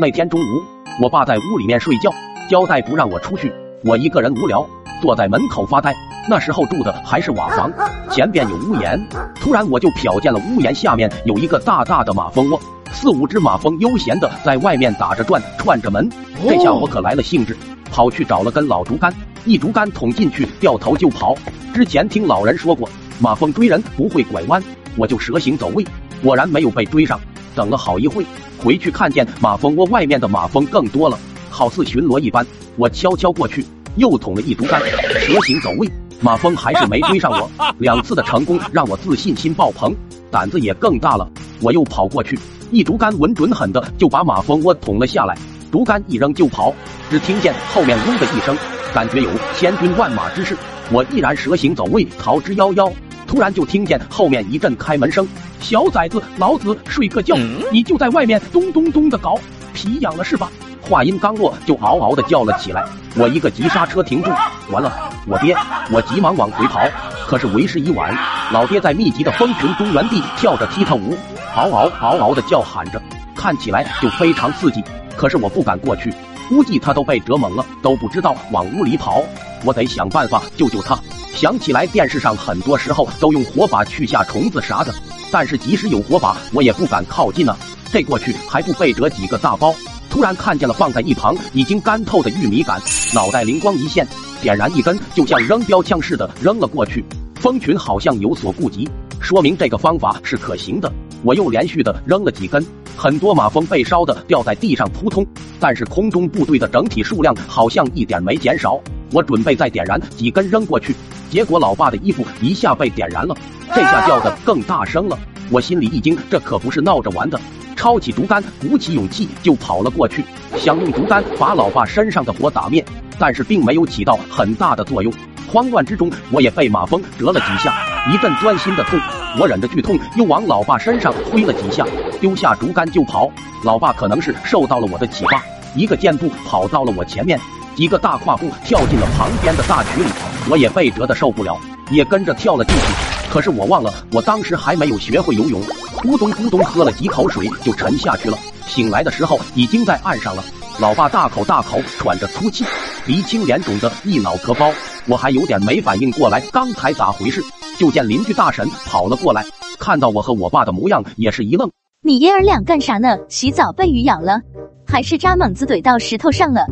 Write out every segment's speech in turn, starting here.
那天中午，我爸在屋里面睡觉，交代不让我出去，我一个人无聊，坐在门口发呆。那时候住的还是瓦房，前边有屋檐。突然我就瞟见了屋檐下面有一个大大的马蜂窝，四五只马蜂悠闲的在外面打着转，串着门。这下我可来了兴致，跑去找了根老竹竿，一竹竿捅进去，掉头就跑。之前听老人说过，马蜂追人不会拐弯，我就蛇形走位，果然没有被追上。等了好一会，回去看见马蜂窝外面的马蜂更多了，好似巡逻一般。我悄悄过去，又捅了一竹竿，蛇形走位。马蜂还是没追上我，两次的成功让我自信心爆棚，胆子也更大了。我又跑过去，一竹竿稳准狠的就把马蜂窝捅了下来，竹竿一扔就跑。只听见后面嗡的一声，感觉有千军万马之势。我依然蛇形走位，逃之夭夭。突然就听见后面一阵开门声：“小崽子，老子睡个觉，你就在外面咚咚咚的搞，皮痒了是吧？”话音刚落，就嗷嗷的叫了起来。我一个急刹车停住，完了，我爹！我急忙往回跑，可是为时已晚。老爹在密集的蜂群中原地跳着踢踏舞，嗷嗷嗷嗷的叫喊着，看起来就非常刺激。可是我不敢过去，估计他都被折懵了，都不知道往屋里跑。我得想办法救救他。想起来电视上很多时候都用火把去吓虫子啥的，但是即使有火把，我也不敢靠近啊。这过去还不被折几个大包？突然看见了放在一旁已经干透的玉米杆，脑袋灵光一现，点燃一根，就像扔标枪似的扔了过去。蜂群好像有所顾及，说明这个方法是可行的。我又连续的扔了几根，很多马蜂被烧的掉在地上扑通，但是空中部队的整体数量好像一点没减少。我准备再点燃几根扔过去，结果老爸的衣服一下被点燃了，这下叫的更大声了。我心里一惊，这可不是闹着玩的。抄起竹竿，鼓起勇气就跑了过去，想用竹竿把老爸身上的火打灭，但是并没有起到很大的作用。慌乱之中，我也被马蜂蛰了几下，一阵钻心的痛。我忍着剧痛，又往老爸身上挥了几下，丢下竹竿就跑。老爸可能是受到了我的启发，一个箭步跑到了我前面，几个大跨步跳进了旁边的大渠里。我也被蛰得受不了，也跟着跳了进去。可是我忘了，我当时还没有学会游泳，咕咚咕咚喝了几口水就沉下去了。醒来的时候已经在岸上了，老爸大口大口喘着粗气，鼻青脸肿的一脑壳包。我还有点没反应过来，刚才咋回事？就见邻居大婶跑了过来，看到我和我爸的模样，也是一愣：“你爷儿俩干啥呢？洗澡被鱼咬了，还是扎猛子怼到石头上了？”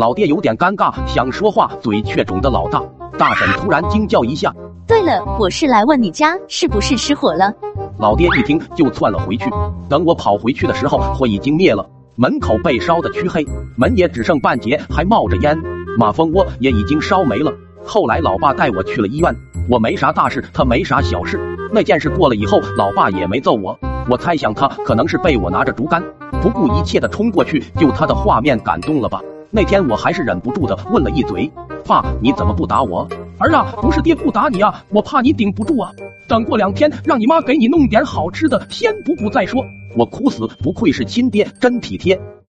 老爹有点尴尬，想说话，嘴却肿得老大。大婶突然惊叫一下。对了，我是来问你家是不是失火了。老爹一听就窜了回去。等我跑回去的时候，火已经灭了，门口被烧得黢黑，门也只剩半截，还冒着烟。马蜂窝也已经烧没了。后来老爸带我去了医院，我没啥大事，他没啥小事。那件事过了以后，老爸也没揍我。我猜想他可能是被我拿着竹竿不顾一切的冲过去救他的画面感动了吧。那天我还是忍不住的问了一嘴：“爸，你怎么不打我？”儿啊，不是爹不打你啊，我怕你顶不住啊。等过两天，让你妈给你弄点好吃的，先补补再说。我哭死，不愧是亲爹，真体贴。